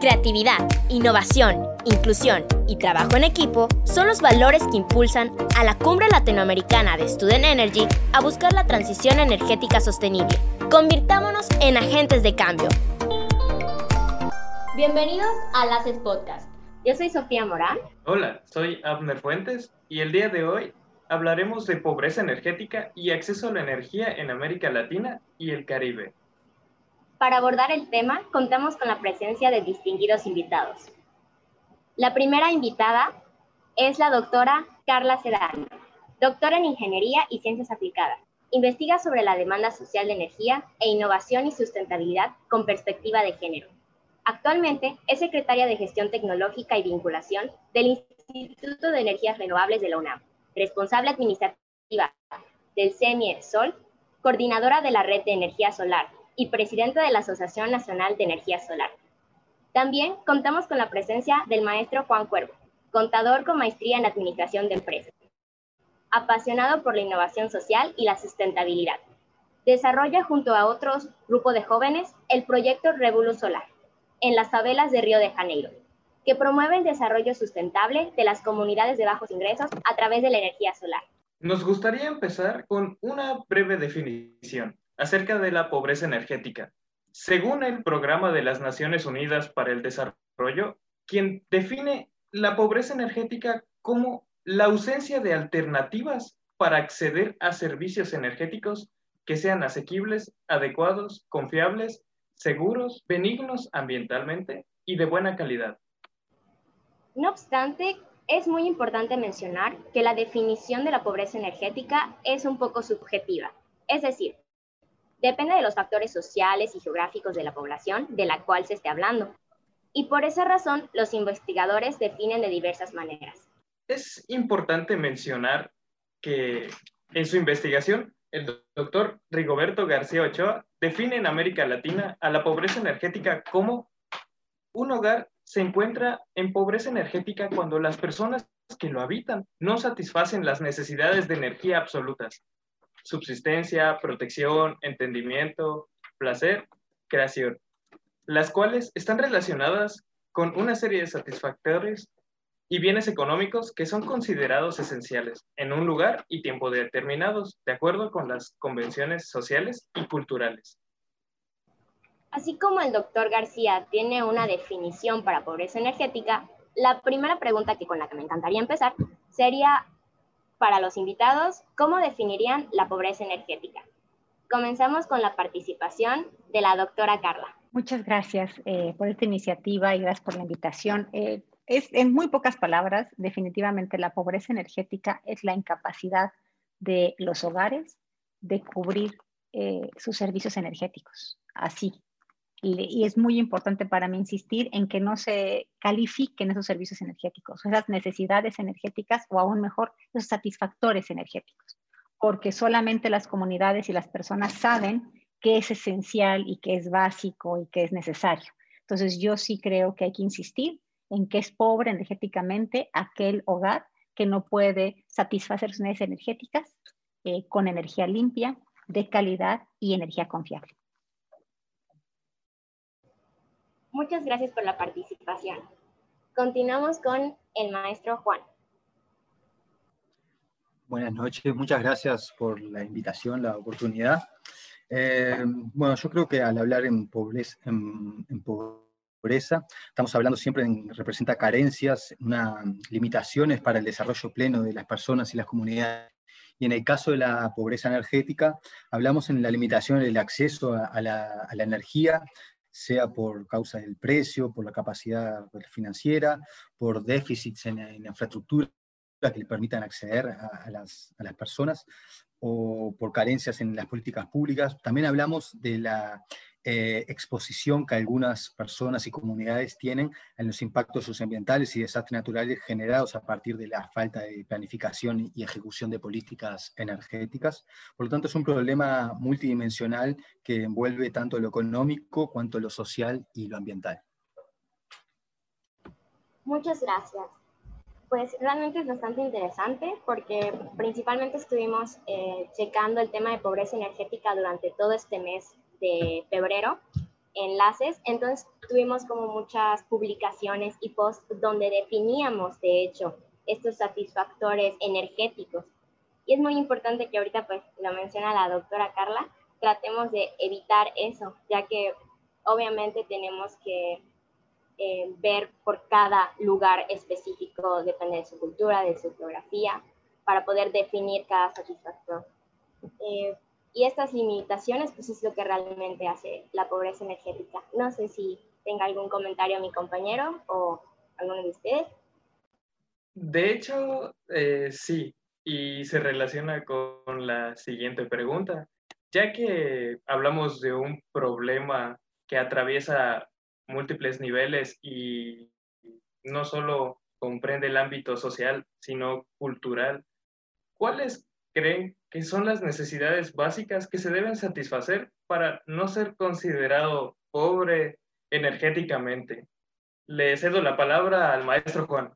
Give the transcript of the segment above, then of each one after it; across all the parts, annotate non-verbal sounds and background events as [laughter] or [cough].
Creatividad, innovación, inclusión y trabajo en equipo son los valores que impulsan a la Cumbre Latinoamericana de Student Energy a buscar la transición energética sostenible. Convirtámonos en agentes de cambio. Bienvenidos a Laces Podcast. Yo soy Sofía Morán. Hola, soy Abner Fuentes y el día de hoy hablaremos de pobreza energética y acceso a la energía en América Latina y el Caribe. Para abordar el tema, contamos con la presencia de distinguidos invitados. La primera invitada es la doctora Carla Sedano, doctora en Ingeniería y Ciencias Aplicadas. Investiga sobre la demanda social de energía e innovación y sustentabilidad con perspectiva de género. Actualmente es secretaria de Gestión Tecnológica y Vinculación del Instituto de Energías Renovables de la UNAM, responsable administrativa del CEMIE Sol, coordinadora de la Red de Energía Solar y presidenta de la Asociación Nacional de Energía Solar. También contamos con la presencia del maestro Juan Cuervo, contador con maestría en Administración de Empresas, apasionado por la innovación social y la sustentabilidad. Desarrolla junto a otros grupos de jóvenes el proyecto Revolu Solar en las favelas de Río de Janeiro, que promueve el desarrollo sustentable de las comunidades de bajos ingresos a través de la energía solar. Nos gustaría empezar con una breve definición acerca de la pobreza energética. Según el Programa de las Naciones Unidas para el Desarrollo, quien define la pobreza energética como la ausencia de alternativas para acceder a servicios energéticos que sean asequibles, adecuados, confiables, seguros, benignos ambientalmente y de buena calidad. No obstante, es muy importante mencionar que la definición de la pobreza energética es un poco subjetiva. Es decir, depende de los factores sociales y geográficos de la población de la cual se esté hablando. Y por esa razón, los investigadores definen de diversas maneras. Es importante mencionar que en su investigación, el doctor Rigoberto García Ochoa define en América Latina a la pobreza energética como un hogar se encuentra en pobreza energética cuando las personas que lo habitan no satisfacen las necesidades de energía absolutas, subsistencia, protección, entendimiento, placer, creación, las cuales están relacionadas con una serie de satisfactores y bienes económicos que son considerados esenciales en un lugar y tiempo determinados, de acuerdo con las convenciones sociales y culturales. Así como el doctor García tiene una definición para pobreza energética, la primera pregunta que con la que me encantaría empezar sería para los invitados, ¿cómo definirían la pobreza energética? Comenzamos con la participación de la doctora Carla. Muchas gracias eh, por esta iniciativa y gracias por la invitación. Eh, es, en muy pocas palabras, definitivamente la pobreza energética es la incapacidad de los hogares de cubrir eh, sus servicios energéticos. Así, y, es muy importante para mí insistir en que no se califiquen esos servicios energéticos, esas necesidades energéticas o aún mejor, esos satisfactores energéticos, porque solamente las comunidades y las personas saben qué es esencial y qué es básico y qué es necesario. Entonces yo sí creo que hay que insistir en que es pobre energéticamente aquel hogar que no puede satisfacer sus necesidades energéticas eh, con energía limpia, de calidad y energía confiable. Muchas gracias por la participación. Continuamos con el maestro Juan. Buenas noches, muchas gracias por la invitación, la oportunidad. Eh, bueno, yo creo que al hablar en pobreza, estamos hablando siempre en representa carencias, una, limitaciones para el desarrollo pleno de las personas y las comunidades. Y en el caso de la pobreza energética, hablamos en la limitación del acceso a la energía, sea por causa del precio, por la capacidad financiera, por déficits en, infraestructura que le permitan acceder a, las, personas, o por carencias en las políticas públicas. También hablamos de la eh, exposición que algunas personas y comunidades tienen en los impactos socioambientales y desastres naturales generados a partir de la falta de planificación y ejecución de políticas energéticas. Por lo tanto, es un problema multidimensional que envuelve tanto lo económico cuanto lo social y lo ambiental. Muchas gracias. Pues realmente es bastante interesante porque principalmente estuvimos eh, checando el tema de pobreza energética durante todo este mes de febrero enlaces, entonces tuvimos como muchas publicaciones y posts donde definíamos, de hecho, estos satisfactores energéticos. Y es muy importante que ahorita, pues lo menciona la doctora Carla, tratemos de evitar eso, ya que obviamente tenemos que eh, ver por cada lugar específico, depende de su cultura, de su geografía, para poder definir cada satisfactor. Eh, y estas limitaciones, pues es lo que realmente hace la pobreza energética. No sé si tenga algún comentario mi compañero o alguno de ustedes. De hecho, eh, sí, y se relaciona con la siguiente pregunta. Ya que hablamos de un problema que atraviesa múltiples niveles y no solo comprende el ámbito social, sino cultural, ¿cuáles creen que son las necesidades básicas que se deben satisfacer para no ser considerado pobre energéticamente? Le cedo la palabra al maestro Juan.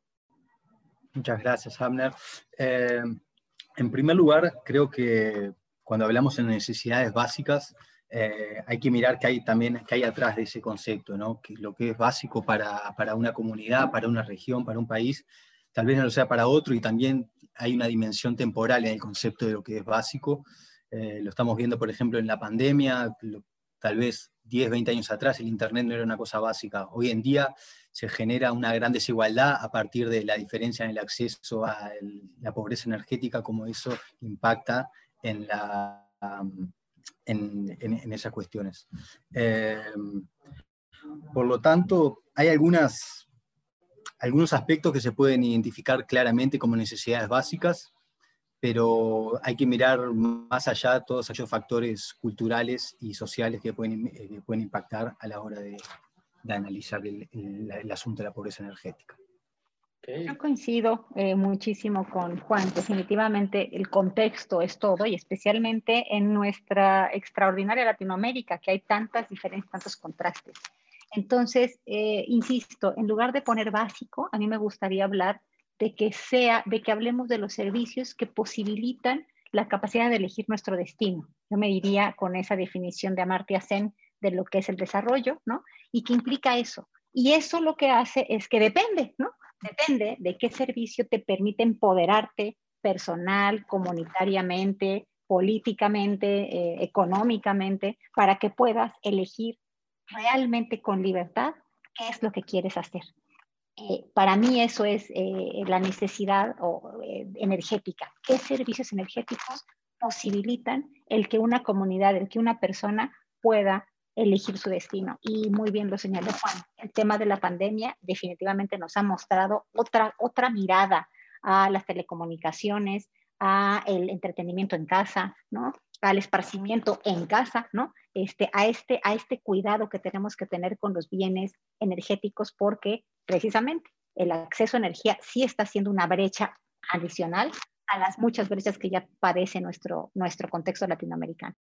Muchas gracias, Hamner. Eh, en primer lugar, creo que cuando hablamos de necesidades básicas, eh, hay que mirar qué hay también qué hay atrás de ese concepto, ¿no? que lo que es básico para, para, una comunidad, para una región, para un país, tal vez no lo sea para otro, y también hay una dimensión temporal en el concepto de lo que es básico. Eh, lo estamos viendo, por ejemplo, en la pandemia, tal vez 10, 20 años atrás el Internet no era una cosa básica. Hoy en día se genera una gran desigualdad a partir de la diferencia en el acceso a la pobreza energética, como eso impacta en la en, esas cuestiones. Eh, por lo tanto, hay algunas, algunos aspectos que se pueden identificar claramente como necesidades básicas, pero hay que mirar más allá todos aquellos factores culturales y sociales que pueden, eh, pueden impactar a la hora de, analizar el asunto de la pobreza energética. Yo coincido eh, muchísimo con Juan. Definitivamente el contexto es todo y especialmente en nuestra extraordinaria Latinoamérica, que hay tantas diferencias, tantos contrastes. Entonces, eh, insisto, en lugar de poner básico, a mí me gustaría hablar de que sea, de que hablemos de los servicios que posibilitan la capacidad de elegir nuestro destino. Yo me diría con esa definición de Amartya Sen de lo que es el desarrollo, ¿no? Y qué implica eso. Y eso lo que hace es que depende, ¿no? Depende de qué servicio te permite empoderarte personal, comunitariamente, políticamente, eh, económicamente, para que puedas elegir realmente con libertad qué es lo que quieres hacer. Eh, para mí eso es eh, la necesidad energética. ¿Qué servicios energéticos posibilitan el que una comunidad, el que una persona pueda elegir su destino. Y muy bien lo señaló Juan, el tema de la pandemia definitivamente nos ha mostrado otra, otra mirada a las telecomunicaciones, a el entretenimiento en casa, ¿no? Al esparcimiento en casa, ¿no? Este, a, este, a este cuidado que tenemos que tener con los bienes energéticos porque precisamente el acceso a energía sí está siendo una brecha adicional a las muchas brechas que ya padece nuestro, nuestro contexto latinoamericano.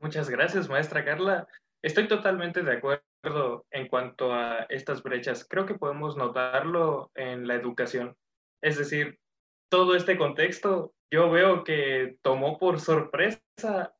Muchas gracias, maestra Carla. Estoy totalmente de acuerdo en cuanto a estas brechas. Creo que podemos notarlo en la educación. Es decir, todo este contexto yo veo que tomó por sorpresa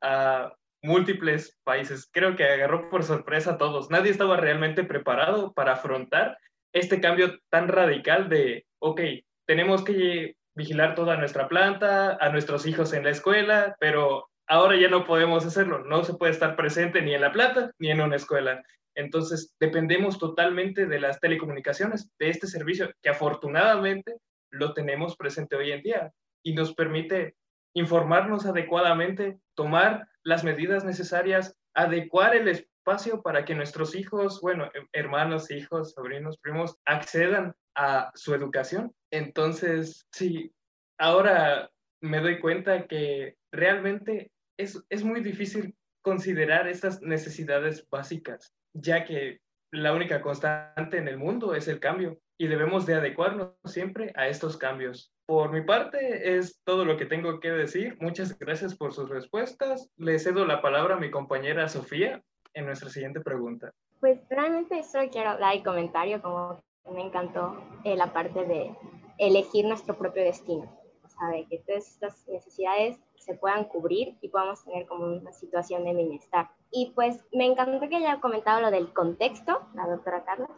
a múltiples países. Creo que agarró por sorpresa a todos. Nadie estaba realmente preparado para afrontar este cambio tan radical de, ok, tenemos que vigilar toda nuestra planta, a nuestros hijos en la escuela, pero ahora ya no podemos hacerlo, no se puede estar presente ni en La Plata ni en una escuela. Entonces, dependemos totalmente de las telecomunicaciones, de este servicio que afortunadamente lo tenemos presente hoy en día y nos permite informarnos adecuadamente, tomar las medidas necesarias, adecuar el espacio para que nuestros hijos, bueno, hermanos, hijos, sobrinos, primos, accedan a su educación. Entonces, sí, ahora me doy cuenta que realmente es, muy difícil considerar estas necesidades básicas, ya que la única constante en el mundo es el cambio y debemos de adecuarnos siempre a estos cambios. Por mi parte es todo lo que tengo que decir. Muchas gracias por sus respuestas. Le cedo la palabra a mi compañera Sofía en nuestra siguiente pregunta. Pues realmente solo quiero dar el comentario, como me encantó eh, la parte de elegir nuestro propio destino. Sabe que todas estas necesidades se puedan cubrir y podamos tener como una situación de bienestar. Y pues me encantó que haya comentado lo del contexto, la doctora Carla.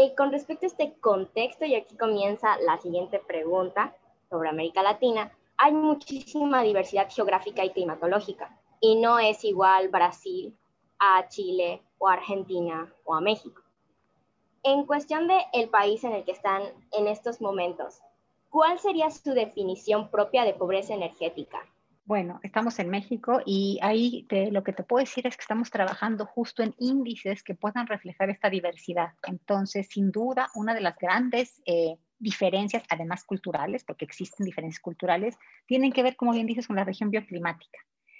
Y con respecto a este contexto, y aquí comienza la siguiente pregunta sobre América Latina, hay muchísima diversidad geográfica y climatológica, y no es igual Brasil a Chile o Argentina o a México. En cuestión del el país en el que están en estos momentos, ¿cuál sería su definición propia de pobreza energética? Bueno, estamos en México y ahí lo que te puedo decir es que estamos trabajando justo en índices que puedan reflejar esta diversidad. Entonces, sin duda, una de las grandes eh, diferencias, además culturales, porque existen diferencias culturales, tienen que ver, como bien dices, con la región bioclimática.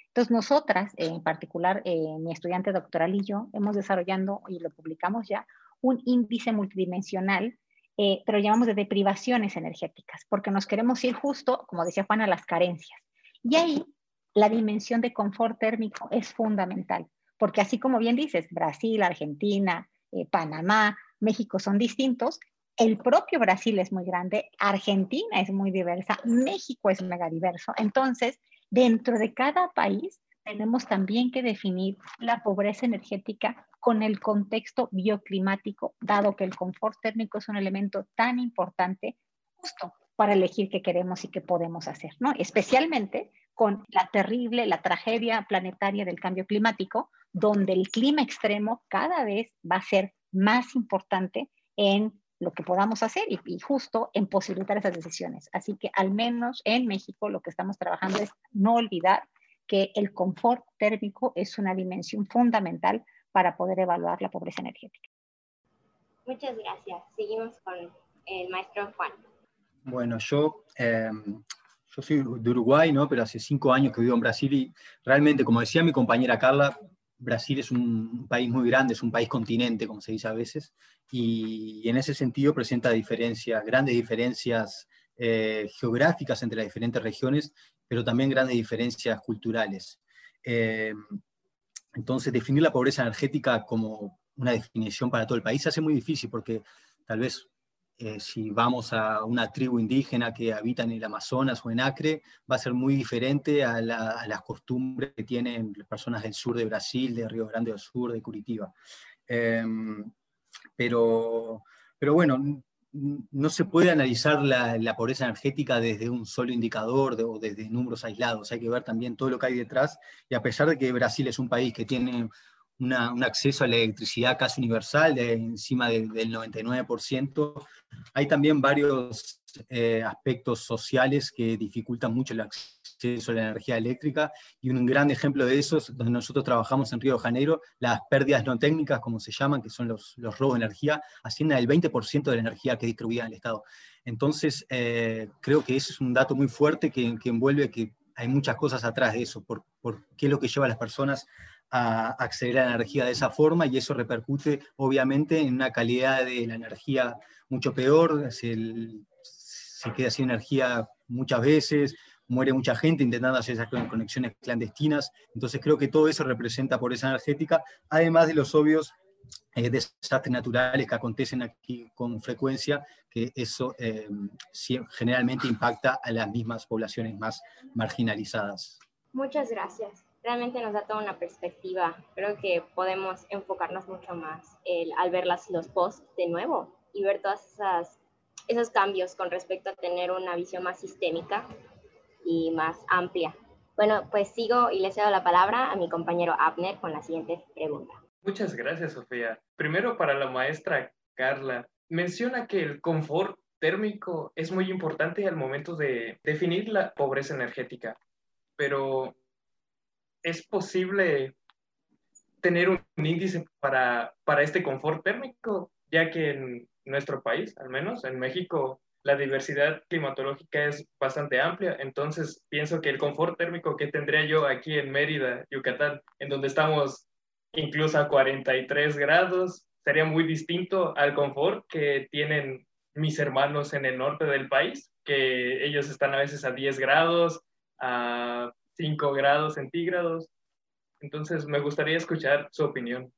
Entonces, nosotras, en particular, eh, mi estudiante doctoral y yo, hemos desarrollado, y lo publicamos ya, un índice multidimensional, eh, pero llamamos de deprivaciones energéticas, porque nos queremos ir justo, como decía Juan, a las carencias. Y ahí la dimensión de confort térmico es fundamental, porque así como bien dices, Brasil, Argentina, eh, Panamá, México son distintos, el propio Brasil es muy grande, Argentina es muy diversa, México es mega diverso. Entonces, dentro de cada país tenemos también que definir la pobreza energética con el contexto bioclimático, dado que el confort térmico es un elemento tan importante justo para elegir qué queremos y qué podemos hacer, ¿no? Especialmente con la terrible, la tragedia planetaria del cambio climático, donde el clima extremo cada vez va a ser más importante en lo que podamos hacer y, y, justo en posibilitar esas decisiones. Así que al menos en México lo que estamos trabajando es no olvidar que el confort térmico es una dimensión fundamental para poder evaluar la pobreza energética. Muchas gracias. Seguimos con el maestro Juan. Bueno, yo, em, yo soy de Uruguay, ¿no? pero hace cinco años que vivo en Brasil y realmente, como decía mi compañera Carla, Brasil es un país muy grande, es un país continente, como se dice a veces, y, en ese sentido presenta diferencias, grandes diferencias eh, geográficas entre las diferentes regiones, pero también grandes diferencias culturales. Em, entonces, definir la pobreza energética como una definición para todo el país se hace muy difícil porque tal vez eh, si vamos a una tribu indígena que habita en el Amazonas o en Acre, va a ser muy diferente a, las costumbres que tienen las personas del sur de Brasil, de Río Grande del Sur, de Curitiba. Em, pero, pero bueno, no se puede analizar la, pobreza energética desde un solo indicador o desde números aislados, hay que ver también todo lo que hay detrás, y a pesar de que Brasil es un país que tiene un acceso a la electricidad casi universal, de encima del 99%, hay también varios eh, aspectos sociales que dificultan mucho el acceso a la energía eléctrica y un gran ejemplo de eso es donde nosotros trabajamos en Río de Janeiro, las pérdidas no técnicas, como se llaman, que son los, los robos de energía, ascienden al 20% de la energía que distribuía en el Estado. Entonces, eh, creo que ese es un dato muy fuerte que, que, envuelve que hay muchas cosas atrás de eso, por, por qué es lo que lleva a las personas a acceder a la energía de esa forma y eso repercute obviamente en una calidad de la energía mucho peor, se, se queda sin energía muchas veces, muere mucha gente intentando hacer esas conexiones clandestinas, entonces creo que todo eso representa por esa energética, además de los obvios eh, desastres naturales que acontecen aquí con frecuencia, que eso eh, generalmente impacta a las mismas poblaciones más marginalizadas. Muchas gracias realmente nos da toda una perspectiva. Creo que podemos enfocarnos mucho más al ver las, los posts de nuevo y ver todos esos cambios con respecto a tener una visión más sistémica y más amplia. Bueno, pues sigo y le cedo la palabra a mi compañero Abner con la siguiente pregunta. Muchas gracias, Sofía. Primero para la maestra Carla. Menciona que el confort térmico es muy importante al momento de definir la pobreza energética, pero es posible tener un índice para, para este confort térmico, ya que en nuestro país, al menos en México, la diversidad climatológica es bastante amplia, entonces pienso que el confort térmico que tendría yo aquí en Mérida, Yucatán, en donde estamos incluso a 43 grados, sería muy distinto al confort que tienen mis hermanos en el norte del país, que ellos están a veces a 10 grados, a 5 grados centígrados. Entonces, me gustaría escuchar su opinión.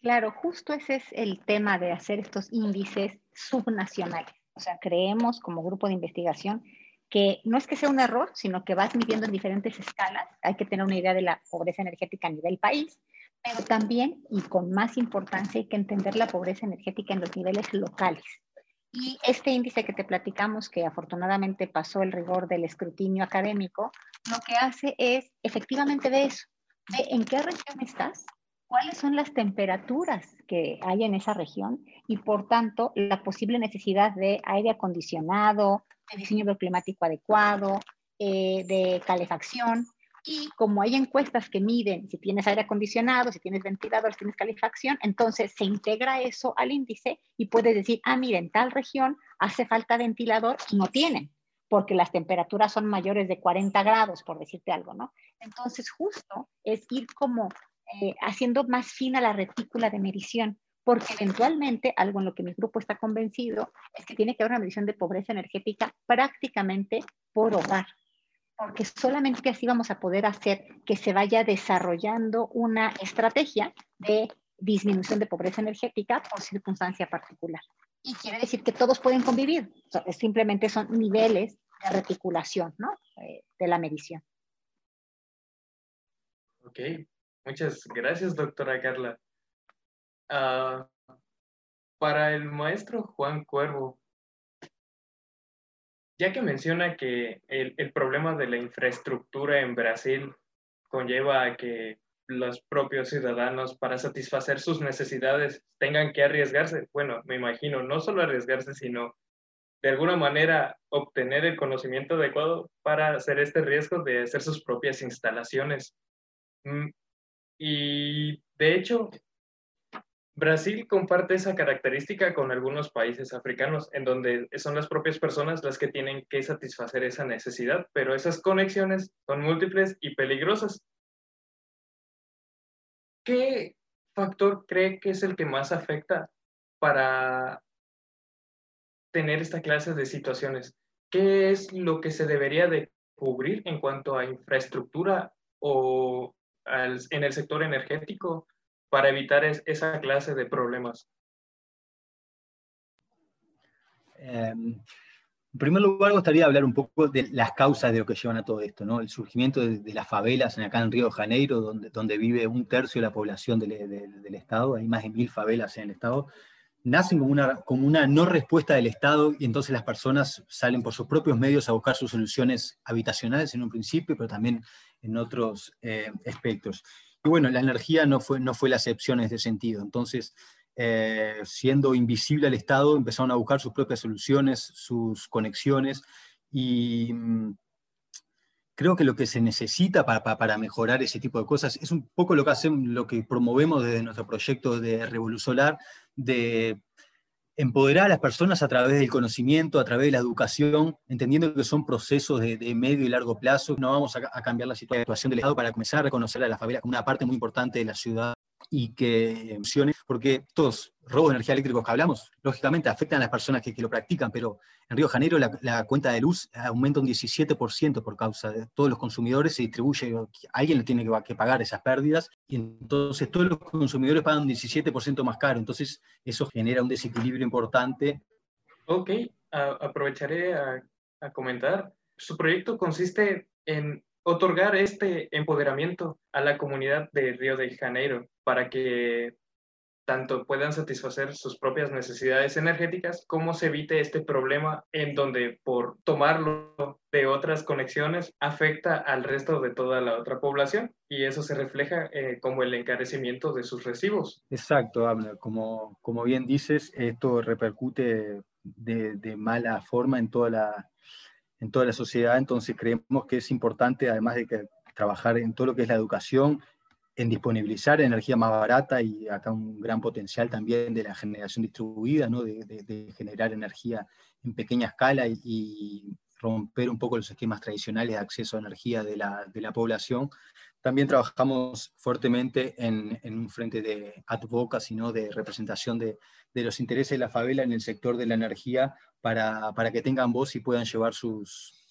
Claro, justo ese es el tema de hacer estos índices subnacionales. O sea, creemos como grupo de investigación que no es que sea un error, sino que vas midiendo en diferentes escalas. Hay que tener una idea de la pobreza energética a nivel país, pero también, y con más importancia, hay que entender la pobreza energética en los niveles locales. Y este índice que te platicamos, que afortunadamente pasó el rigor del escrutinio académico, lo que hace es efectivamente de eso, de en qué región estás, cuáles son las temperaturas que hay en esa región y por tanto la posible necesidad de aire acondicionado, de diseño bioclimático adecuado, eh, de calefacción. Y como hay encuestas que miden si tienes aire acondicionado, si tienes ventilador, si tienes calefacción, entonces se integra eso al índice y puedes decir, ah, mira, en tal región hace falta ventilador y no tienen, porque las temperaturas son mayores de 40 grados, por decirte algo, ¿no? Entonces, justo es ir como eh, haciendo más fina la retícula de medición, porque eventualmente, algo en lo que mi grupo está convencido, es que tiene que haber una medición de pobreza energética prácticamente por hogar, porque solamente así vamos a poder hacer que se vaya desarrollando una estrategia de disminución de pobreza energética por circunstancia particular. Y quiere decir que todos pueden convivir, simplemente son niveles de reticulación ¿no? Eh, de la medición. Ok, Muchas gracias, doctora Carla. Ah, para el maestro Juan Cuervo, ya que menciona que el, el, problema de la infraestructura en Brasil conlleva a que los propios ciudadanos para satisfacer sus necesidades tengan que arriesgarse, bueno, me imagino, no solo arriesgarse, sino de alguna manera obtener el conocimiento adecuado para hacer este riesgo de hacer sus propias instalaciones. Mm, y de hecho, Brasil comparte esa característica con algunos países africanos, en donde son las propias personas las que tienen que satisfacer esa necesidad, pero esas conexiones son múltiples y peligrosas. ¿Qué factor cree que es el que más afecta para tener esta clase de situaciones? ¿Qué es lo que se debería de cubrir en cuanto a infraestructura o en el sector energético para evitar esa clase de problemas? Em, en primer lugar, gustaría hablar un poco de las causas de lo que llevan a todo esto, ¿no? El surgimiento de, las favelas en acá en Río de Janeiro, donde, donde vive un tercio de la población del, del, Estado, hay más de mil favelas en el Estado, nacen como una, como una no respuesta del Estado y entonces las personas salen por sus propios medios a buscar sus soluciones habitacionales en un principio, pero también en otros eh, aspectos. Bueno, la energía no fue, no fue la excepción en ese sentido. Entonces, eh, siendo invisible al Estado, empezaron a buscar sus propias soluciones, sus conexiones, y mm, creo que lo que se necesita para, para, mejorar ese tipo de cosas es un poco lo que lo que promovemos desde nuestro proyecto de Revolución Solar, de empoderar a las personas a través del conocimiento, a través de la educación, entendiendo que son procesos de, medio y largo plazo. No vamos a, cambiar la situación del Estado para comenzar a reconocer a la favela como una parte muy importante de la ciudad y que funcione, porque estos robos de energía eléctrica que hablamos, lógicamente afectan a las personas que, lo practican, pero en Río de Janeiro la, cuenta de luz aumenta un 17% por causa de todos los consumidores, se distribuye, alguien le tiene que, que pagar esas pérdidas, y entonces todos los consumidores pagan un 17% más caro, entonces eso genera un desequilibrio importante. Ok, aprovecharé a, a comentar. Su proyecto consiste en otorgar este empoderamiento a la comunidad de Río de Janeiro para que tanto puedan satisfacer sus propias necesidades energéticas, como se evite este problema en donde por tomarlo de otras conexiones afecta al resto de toda la otra población y eso se refleja eh, como el encarecimiento de sus recibos. Exacto, Como, como bien dices, esto repercute de, de mala forma en toda la en toda la sociedad, entonces creemos que es importante, además de que trabajar en todo lo que es la educación, en disponibilizar energía más barata y acá un gran potencial también de la generación distribuida, ¿no? de, generar energía en pequeña escala y, romper un poco los esquemas tradicionales de acceso a energía de la, de la población. También trabajamos fuertemente en, un frente de advocacy, ¿no? de representación de, de, los intereses de la favela en el sector de la energía para, para que tengan voz y puedan llevar sus,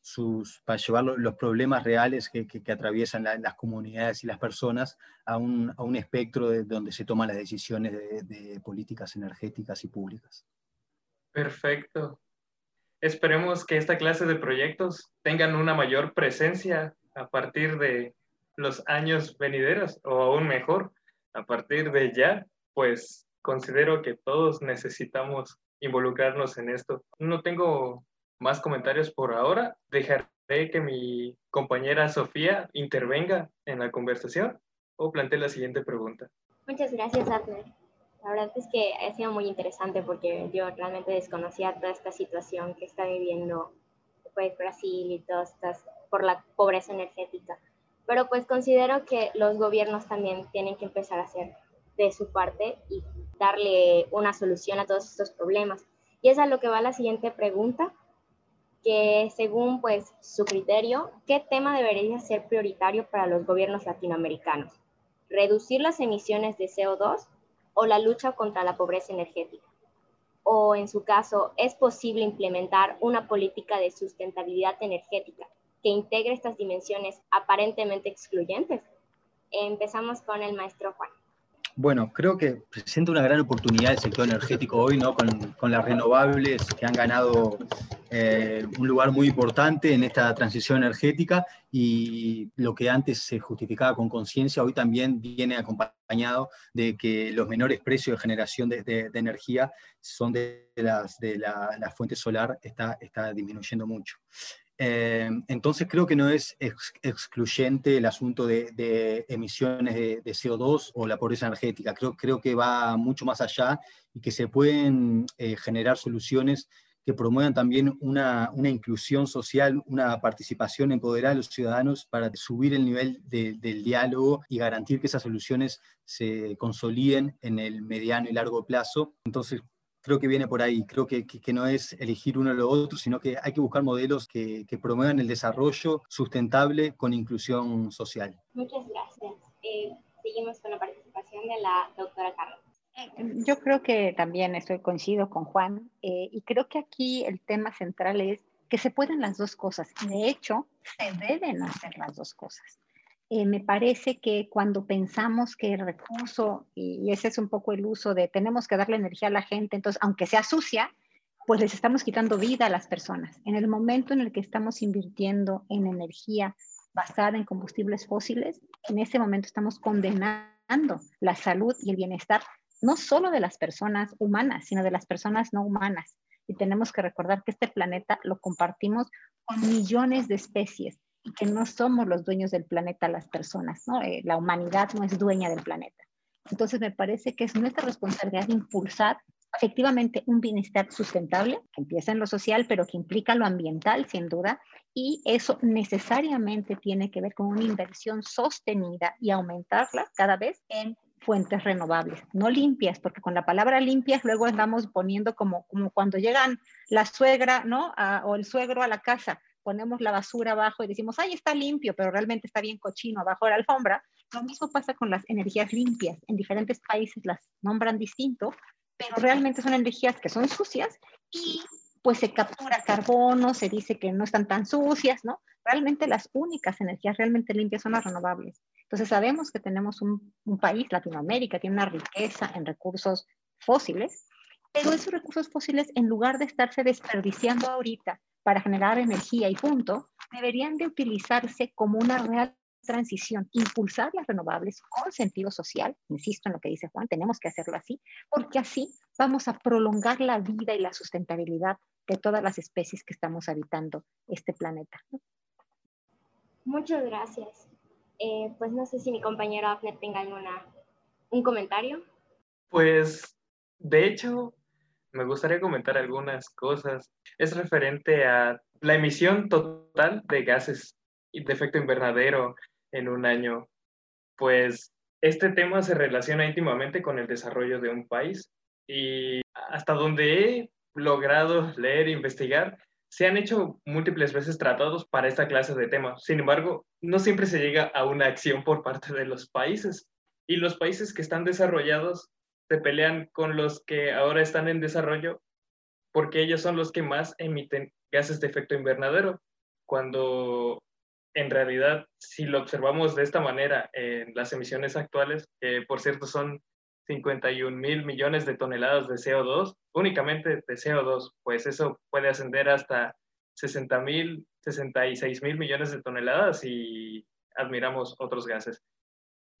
sus, para llevar los problemas reales que, que, atraviesan las comunidades y las personas a un, a un espectro de donde se toman las decisiones de, de políticas energéticas y públicas. Perfecto. esperemos que esta clase de proyectos tengan una mayor presencia a partir de los años venideros o aún mejor, a partir de ya, pues considero que todos necesitamos involucrarnos en esto. No tengo más comentarios por ahora. Dejaré que mi compañera Sofía intervenga en la conversación o plantee la siguiente pregunta. Muchas gracias, Abner. La verdad es que ha sido muy interesante porque yo realmente desconocía toda esta situación que está viviendo pues, Brasil y todas estas por la pobreza energética. Pero pues considero que los gobiernos también tienen que empezar a hacer de su parte y darle una solución a todos estos problemas. Y es a lo que va la siguiente pregunta, que según pues su criterio, ¿qué tema debería ser prioritario para los gobiernos latinoamericanos? ¿Reducir las emisiones de CO2 o la lucha contra la pobreza energética? O en su caso, ¿es posible implementar una política de sustentabilidad energética que integre estas dimensiones aparentemente excluyentes? Empezamos con el maestro Juan. Bueno, creo que presenta una gran oportunidad el sector energético hoy, ¿no? Con, las renovables que han ganado eh, un lugar muy importante en esta transición energética y lo que antes se justificaba con conciencia, hoy también viene acompañado de que los menores precios de generación de, energía son de las de la, la fuente solar, está, está disminuyendo mucho. Eh, entonces creo que no es excluyente el asunto de, emisiones de, CO2 o la pobreza energética. Creo, que va mucho más allá y que se pueden eh, generar soluciones que promuevan también una, inclusión social, una participación empoderada de los ciudadanos para subir el nivel del diálogo y garantir que esas soluciones se consoliden en el mediano y largo plazo. Entonces, creo que viene por ahí. Creo que, que, no es elegir uno o lo otro, sino que hay que buscar modelos que, que promuevan el desarrollo sustentable con inclusión social. Muchas gracias. Eh, seguimos con la participación de la doctora Carla. Eh, yo creo que también estoy coincido con Juan eh, y creo que aquí el tema central es que se pueden las dos cosas. De hecho, se deben hacer las dos cosas. Eh, me parece que cuando pensamos que el recurso, y ese es un poco el uso de tenemos que darle energía a la gente, entonces, aunque sea sucia, pues les estamos quitando vida a las personas. En el momento en el que estamos invirtiendo en energía basada en combustibles fósiles, en ese momento estamos condenando la salud y el bienestar no solo de las personas humanas, sino de las personas no humanas. Y tenemos que recordar que este planeta lo compartimos con millones de especies y que no somos los dueños del planeta las personas, ¿no? Eh, la humanidad no es dueña del planeta. Entonces me parece que es nuestra responsabilidad impulsar efectivamente un bienestar sustentable, que empieza en lo social, pero que implica lo ambiental, sin duda, y eso necesariamente tiene que ver con una inversión sostenida y aumentarla cada vez en fuentes renovables, no limpias, porque con la palabra limpias luego andamos poniendo como, como cuando llegan la suegra, ¿no? o el suegro a la casa, ponemos la basura abajo y decimos, ay, está limpio, pero realmente está bien cochino abajo de la alfombra. Lo mismo pasa con las energías limpias. En diferentes países las nombran distinto, pero realmente son energías que son sucias y pues se captura carbono, se dice que no están tan sucias, ¿no? Realmente las únicas energías realmente limpias son las renovables. Entonces sabemos que tenemos un, un país, Latinoamérica, tiene una riqueza en recursos fósiles, pero esos recursos fósiles, en lugar de estarse desperdiciando ahorita para generar energía y punto, deberían de utilizarse como una real transición, impulsar las renovables con sentido social, insisto en lo que dice Juan, tenemos que hacerlo así, porque así vamos a prolongar la vida y la sustentabilidad de todas las especies que estamos habitando este planeta. Muchas gracias. Eh, pues no sé si mi compañero Afner tenga alguna, un comentario. Pues, de hecho, me gustaría comentar algunas cosas. Es referente a la emisión total de gases de efecto invernadero en un año. Pues este tema se relaciona íntimamente con el desarrollo de un país y hasta donde he logrado leer e investigar, se han hecho múltiples veces tratados para esta clase de temas. Sin embargo, no siempre se llega a una acción por parte de los países. Y los países que están desarrollados se pelean con los que ahora están en desarrollo porque ellos son los que más emiten gases de efecto invernadero, cuando en realidad, si lo observamos de esta manera en las emisiones actuales, que por cierto son 51 mil millones de toneladas de CO2, únicamente de CO2, pues eso puede ascender hasta 60 mil, 66 mil millones de toneladas y admiramos otros gases.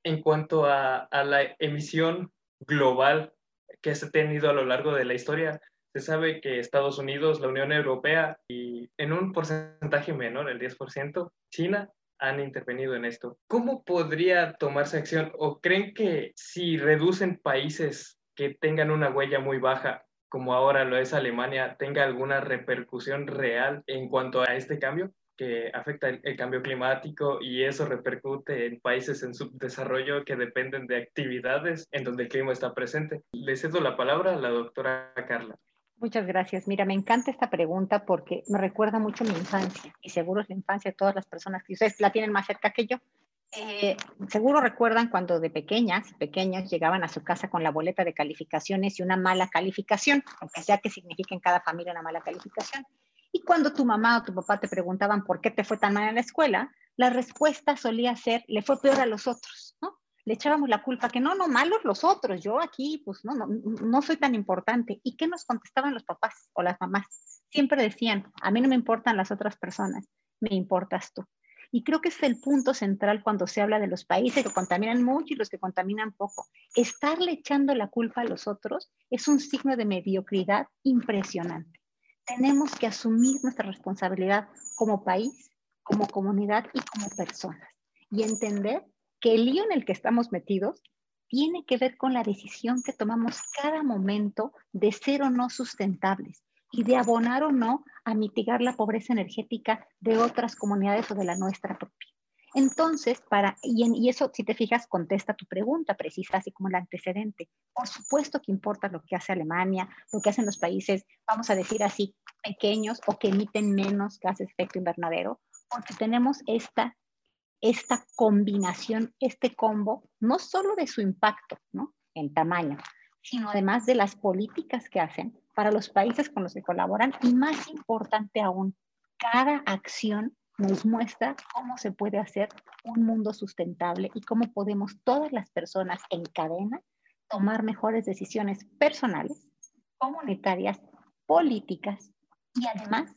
En cuanto a, a la emisión global que se ha tenido a lo largo de la historia, se sabe que Estados Unidos, la Unión Europea y en un porcentaje menor, el 10%, China, han intervenido en esto. ¿Cómo podría tomarse acción o creen que si reducen países que tengan una huella muy baja, como ahora lo es Alemania, tenga alguna repercusión real en cuanto a este cambio? Que afecta el, cambio climático y eso repercute en países en subdesarrollo que dependen de actividades en donde el clima está presente. Le cedo la palabra a la doctora Carla. Muchas gracias. Mira, me encanta esta pregunta porque me recuerda mucho mi infancia y seguro es la infancia de todas las personas que ustedes la tienen más cerca que yo. Eh, seguro recuerdan cuando de pequeñas y llegaban a su casa con la boleta de calificaciones y una mala calificación, aunque sea que signifique en cada familia una mala calificación. Y cuando tu mamá o tu papá te preguntaban por qué te fue tan mal en la escuela, la respuesta solía ser, le fue peor a los otros, ¿no? le echábamos la culpa, que no, no, malos los otros, yo aquí, pues no, no, no soy tan importante. ¿Y qué nos contestaban los papás o las mamás? Siempre decían, a mí no me importan las otras personas, me importas tú. Y creo que es el punto central cuando se habla de los países que contaminan mucho y los que contaminan poco. Estarle echando la culpa a los otros es un signo de mediocridad impresionante. Tenemos que asumir nuestra responsabilidad como país, como comunidad y como personas y entender que el lío en el que estamos metidos tiene que ver con la decisión que tomamos cada momento de ser o no sustentables y de abonar o no a mitigar la pobreza energética de otras comunidades o de la nuestra propia. Entonces, para, y, y, eso, si te fijas, contesta tu pregunta precisa, así como el antecedente. Por supuesto que importa lo que hace Alemania, lo que hacen los países, vamos a decir así, pequeños o que emiten menos gases de efecto invernadero, porque tenemos esta esta combinación, este combo, no solo de su impacto ¿no? en tamaño, sino además de las políticas que hacen para los países con los que colaboran y más importante aún, cada acción nos muestra cómo se puede hacer un mundo sustentable y cómo podemos todas las personas en cadena tomar mejores decisiones personales, comunitarias, políticas y además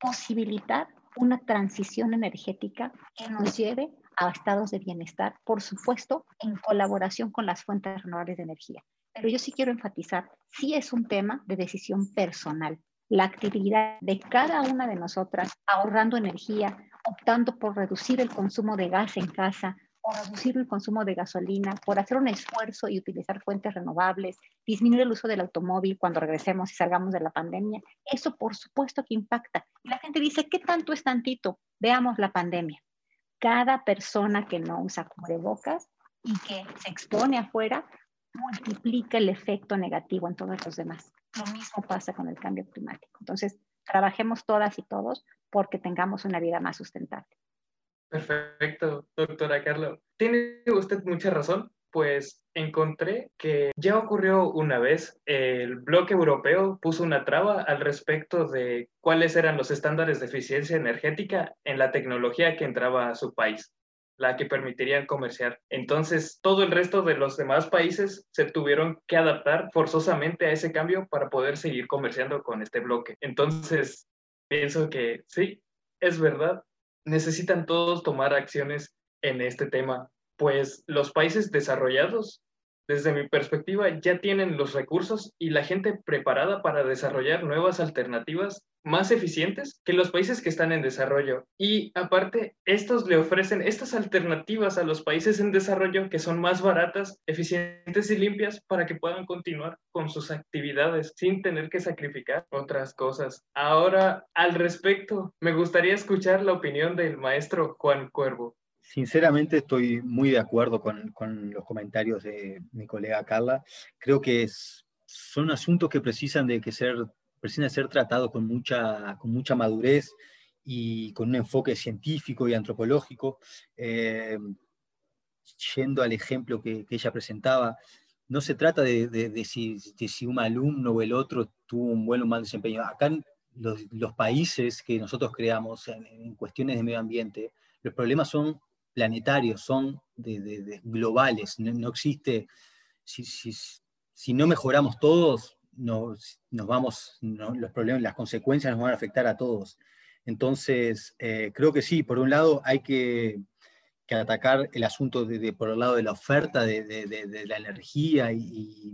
posibilitar una transición energética que nos lleve a estados de bienestar, por supuesto, en colaboración con las fuentes renovables de energía. Pero yo sí quiero enfatizar, sí es un tema de decisión personal. La actividad de cada una de nosotras ahorrando energía, optando por reducir el consumo de gas en casa, por reducir el consumo de gasolina, por hacer un esfuerzo y utilizar fuentes renovables, disminuir el uso del automóvil cuando regresemos y salgamos de la pandemia, eso por supuesto que impacta. Y la gente dice, ¿qué tanto es tantito? Veamos la pandemia. Cada persona que no usa cubrebocas y que se expone afuera multiplica el efecto negativo en todos los demás. Lo mismo pasa con el cambio climático. Entonces, trabajemos todas y todos porque tengamos una vida más sustentable. Perfecto, doctora Carla. Tiene usted mucha razón, pues encontré que ya ocurrió una vez, el bloque europeo puso una traba al respecto de cuáles eran los estándares de eficiencia energética en la tecnología que entraba a su país la que permitirían comerciar. Entonces, todo el resto de los demás países se tuvieron que adaptar forzosamente a ese cambio para poder seguir comerciando con este bloque. Entonces, pienso que sí, es verdad, necesitan todos tomar acciones en este tema, pues los países desarrollados, desde mi perspectiva, ya tienen los recursos y la gente preparada para desarrollar nuevas alternativas más eficientes que los países que están en desarrollo. Y aparte, estos le ofrecen estas alternativas a los países en desarrollo que son más baratas, eficientes y limpias para que puedan continuar con sus actividades sin tener que sacrificar otras cosas. Ahora, al respecto, me gustaría escuchar la opinión del maestro Juan Cuervo. Sinceramente estoy muy de acuerdo con, con los comentarios de mi colega Carla. Creo que es, son asuntos que precisan de que ser precisa ser tratado con mucha, con mucha madurez y con un enfoque científico y antropológico. Eh, yendo al ejemplo que, ella presentaba, no se trata de, de, si, si, un alumno o el otro tuvo un buen o mal desempeño. Acá los, países que nosotros creamos en, cuestiones de medio ambiente, los problemas son planetarios, son de, globales, no existe si, no mejoramos todos, nos, vamos, los problemas, las consecuencias nos van a afectar a todos. Entonces, eh, creo que sí, por un lado hay que, atacar el asunto de, por el lado de la oferta de, la energía y,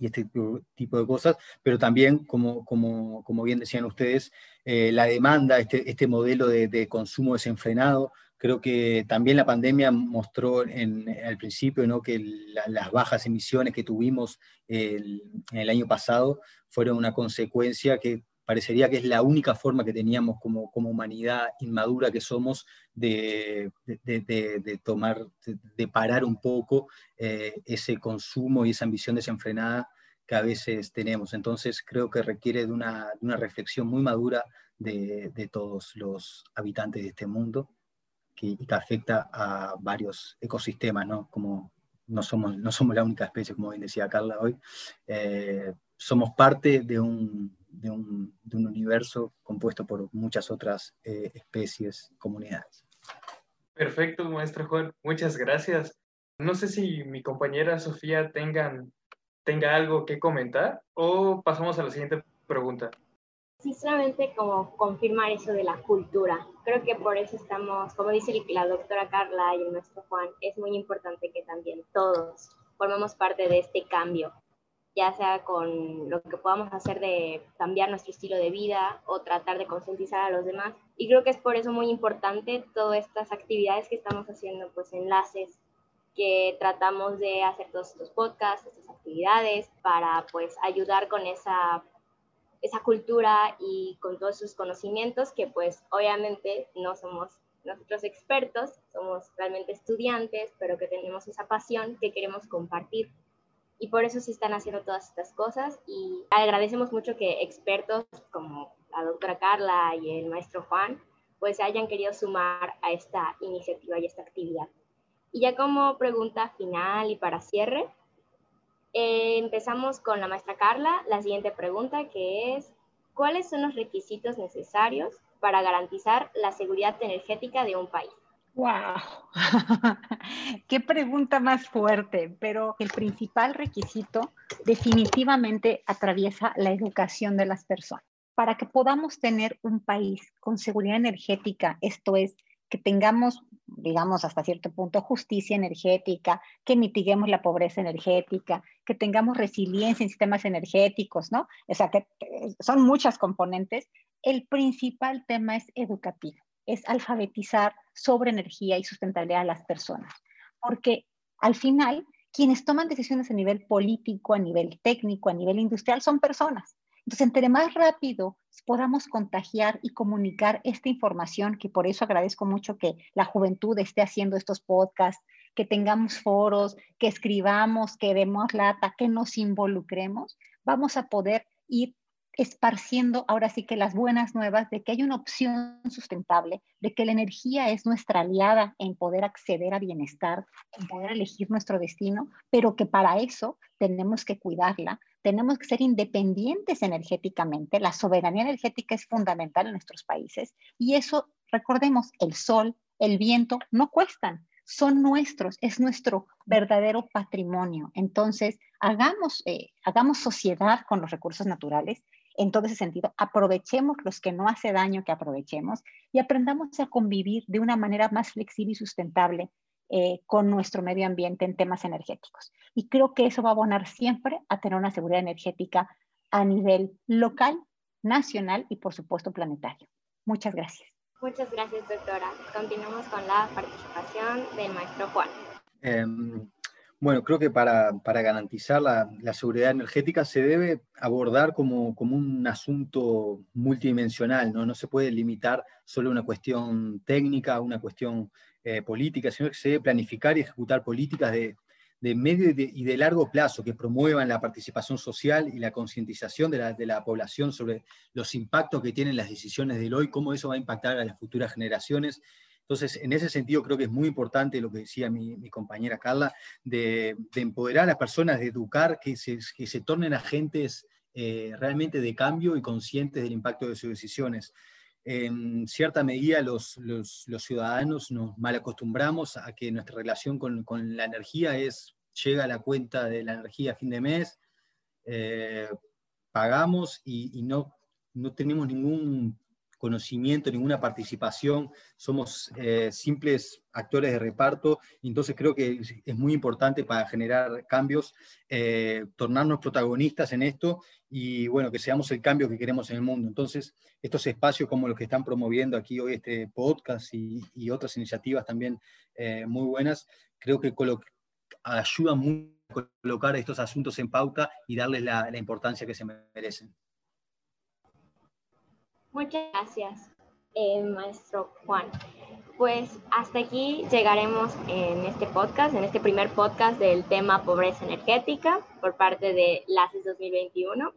este tipo de cosas, pero también, como bien decían ustedes, eh, la demanda, este, este modelo de, consumo desenfrenado, creo que también la pandemia mostró en, al principio ¿no? que las bajas emisiones que tuvimos el, el año pasado fueron una consecuencia que parecería que es la única forma que teníamos como, como humanidad inmadura que somos de, de, tomar, de, parar un poco eh, ese consumo y esa ambición desenfrenada que a veces tenemos. Entonces creo que requiere de una, una reflexión muy madura de, todos los habitantes de este mundo que, que afecta a varios ecosistemas, ¿no? Como no somos, no somos la única especie, como bien decía Carla hoy, eh, somos parte de un, de un, universo compuesto por muchas otras eh, especies, comunidades. Perfecto, maestro Juan, muchas gracias. No sé si mi compañera Sofía tengan, tenga algo que comentar o pasamos a la siguiente pregunta. Sí, solamente como confirmar eso de la cultura. Creo que por eso estamos, como dice la doctora Carla y el maestro Juan, es muy importante que también todos formemos parte de este cambio ya sea con lo que podamos hacer de cambiar nuestro estilo de vida o tratar de concientizar a los demás. Y creo que es por eso muy importante todas estas actividades que estamos haciendo, pues enlaces que tratamos de hacer todos estos podcasts, estas actividades, para pues ayudar con esa, esa cultura y con todos sus conocimientos que pues obviamente no somos nosotros expertos, somos realmente estudiantes, pero que tenemos esa pasión que queremos compartir y por eso se están haciendo todas estas cosas y agradecemos mucho que expertos como la doctora Carla y el maestro Juan pues hayan querido sumar a esta iniciativa y esta actividad. Y ya como pregunta final y para cierre, eh, empezamos con la maestra Carla, la siguiente pregunta que es, ¿cuáles son los requisitos necesarios para garantizar la seguridad energética de un país? ¡Wow! [laughs] ¡Qué pregunta más fuerte! Pero el principal requisito definitivamente atraviesa la educación de las personas. Para que podamos tener un país con seguridad energética, esto es, que tengamos, digamos, hasta cierto punto justicia energética, que mitiguemos la pobreza energética, que tengamos resiliencia en sistemas energéticos, ¿no? O sea, que son muchas componentes. El principal tema es educativo es alfabetizar sobre energía y sustentabilidad a las personas. Porque al final, quienes toman decisiones a nivel político, a nivel técnico, a nivel industrial, son personas. Entonces, entre más rápido podamos contagiar y comunicar esta información, que por eso agradezco mucho que la juventud esté haciendo estos podcasts, que tengamos foros, que escribamos, que demos lata, que nos involucremos, vamos a poder ir esparciendo ahora sí que las buenas nuevas de que hay una opción sustentable, de que la energía es nuestra aliada en poder acceder a bienestar, en poder elegir nuestro destino, pero que para eso tenemos que cuidarla, tenemos que ser independientes energéticamente, la soberanía energética es fundamental en nuestros países y eso, recordemos, el sol, el viento no cuestan, son nuestros, es nuestro verdadero patrimonio. Entonces, hagamos, eh, hagamos sociedad con los recursos naturales en todo ese sentido, aprovechemos los que no hace daño que aprovechemos y aprendamos a convivir de una manera más flexible y sustentable eh, con nuestro medio ambiente en temas energéticos. Y creo que eso va a abonar siempre a tener una seguridad energética a nivel local, nacional y por supuesto planetario. Muchas gracias. Muchas gracias, doctora. Continuamos con la participación del maestro Juan. Em, bueno, creo que para, garantizar la, seguridad energética se debe abordar como, un asunto multidimensional, ¿no? no se puede limitar solo a una cuestión técnica, una cuestión eh, política, sino que se debe planificar y ejecutar políticas de, medio y de, largo plazo que promuevan la participación social y la concientización de la, de la población sobre los impactos que tienen las decisiones del hoy, cómo eso va a impactar a las futuras generaciones entonces, en ese sentido creo que es muy importante lo que decía mi, compañera Carla, de, empoderar a las personas, de educar, que se, que se tornen agentes eh, realmente de cambio y conscientes del impacto de sus decisiones. En cierta medida los, los, ciudadanos nos malacostumbramos a que nuestra relación con, con, la energía es llega la cuenta de la energía a fin de mes, eh, pagamos y, no, no tenemos ningún conocimiento, ninguna participación, somos eh, simples actores de reparto, entonces creo que es, muy importante para generar cambios, eh, tornarnos protagonistas en esto y bueno, que seamos el cambio que queremos en el mundo. Entonces, estos espacios como los que están promoviendo aquí hoy este podcast y, otras iniciativas también eh, muy buenas, creo que ayudan mucho a colocar estos asuntos en pauta y darles la importancia que se merecen. Muchas gracias, eh, maestro Juan. Pues hasta aquí llegaremos en este podcast, en este primer podcast del tema pobreza energética por parte de LACES 2021.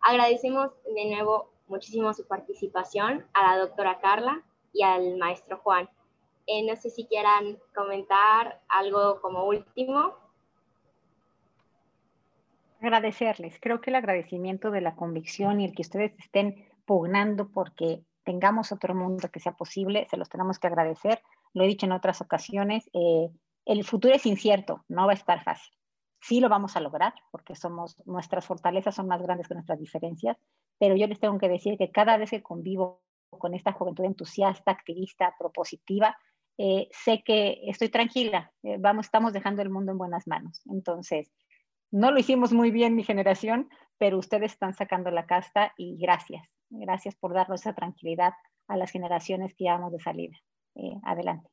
Agradecemos de nuevo muchísimo su participación a la doctora Carla y al maestro Juan. Eh, no sé si quieran comentar algo como último. Agradecerles. Creo que el agradecimiento de la convicción y el que ustedes estén pugnando porque tengamos otro mundo que sea posible, se los tenemos que agradecer. Lo he dicho en otras ocasiones, eh, el futuro es incierto, no va a estar fácil. Sí lo vamos a lograr porque somos, nuestras fortalezas son más grandes que nuestras diferencias, pero yo les tengo que decir que cada vez que convivo con esta juventud entusiasta, activista, propositiva, eh, sé que estoy tranquila, eh, vamos, estamos dejando el mundo en buenas manos. Entonces, no lo hicimos muy bien mi generación, pero ustedes están sacando la casta y gracias. Gracias por darnos esa tranquilidad a las generaciones que llevamos de salida. Eh, adelante.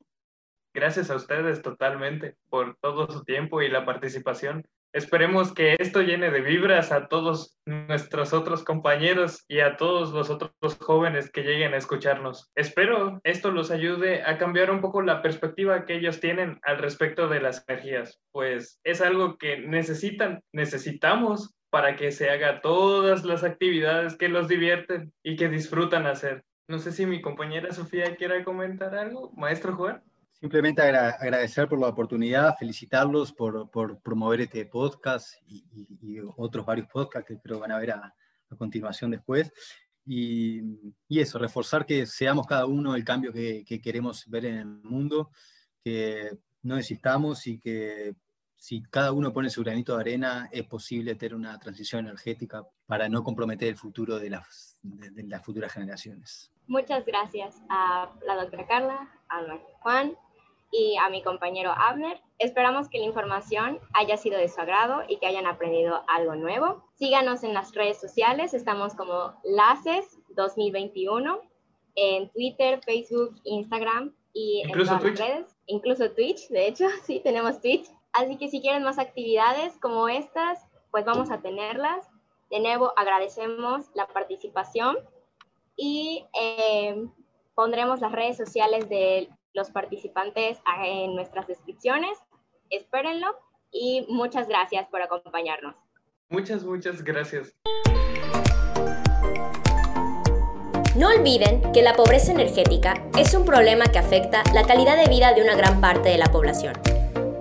Gracias a ustedes totalmente por todo su tiempo y la participación. Esperemos que esto llene de vibras a todos nuestros otros compañeros y a todos los otros jóvenes que lleguen a escucharnos. Espero esto los ayude a cambiar un poco la perspectiva que ellos tienen al respecto de las energías, pues es algo que necesitan, necesitamos para que se haga todas las actividades que los divierten y que disfrutan hacer. No sé si mi compañera Sofía quiera comentar algo. Maestro Juan. Simplemente agradecer por la oportunidad, felicitarlos por, por promover este podcast y, otros varios podcasts que creo van a ver a, continuación después. Y, y, eso, reforzar que seamos cada uno el cambio que, que queremos ver en el mundo, que no desistamos y que si cada uno pone su granito de arena, es posible tener una transición energética para no comprometer el futuro de las, de, las futuras generaciones. Muchas gracias a la doctora Carla, a Juan y a mi compañero Abner. Esperamos que la información haya sido de su agrado y que hayan aprendido algo nuevo. Síganos en las redes sociales, estamos como LACES 2021 en Twitter, Facebook, Instagram y en todas las redes. Incluso Twitch, de hecho, [laughs] sí, tenemos Twitch. Así que si quieren más actividades como estas, pues vamos a tenerlas. De nuevo, agradecemos la participación y eh, pondremos las redes sociales de los participantes en nuestras descripciones. Espérenlo y muchas gracias por acompañarnos. Muchas, muchas gracias. No olviden que la pobreza energética es un problema que afecta la calidad de vida de una gran parte de la población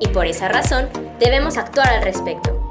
y por esa razón debemos actuar al respecto.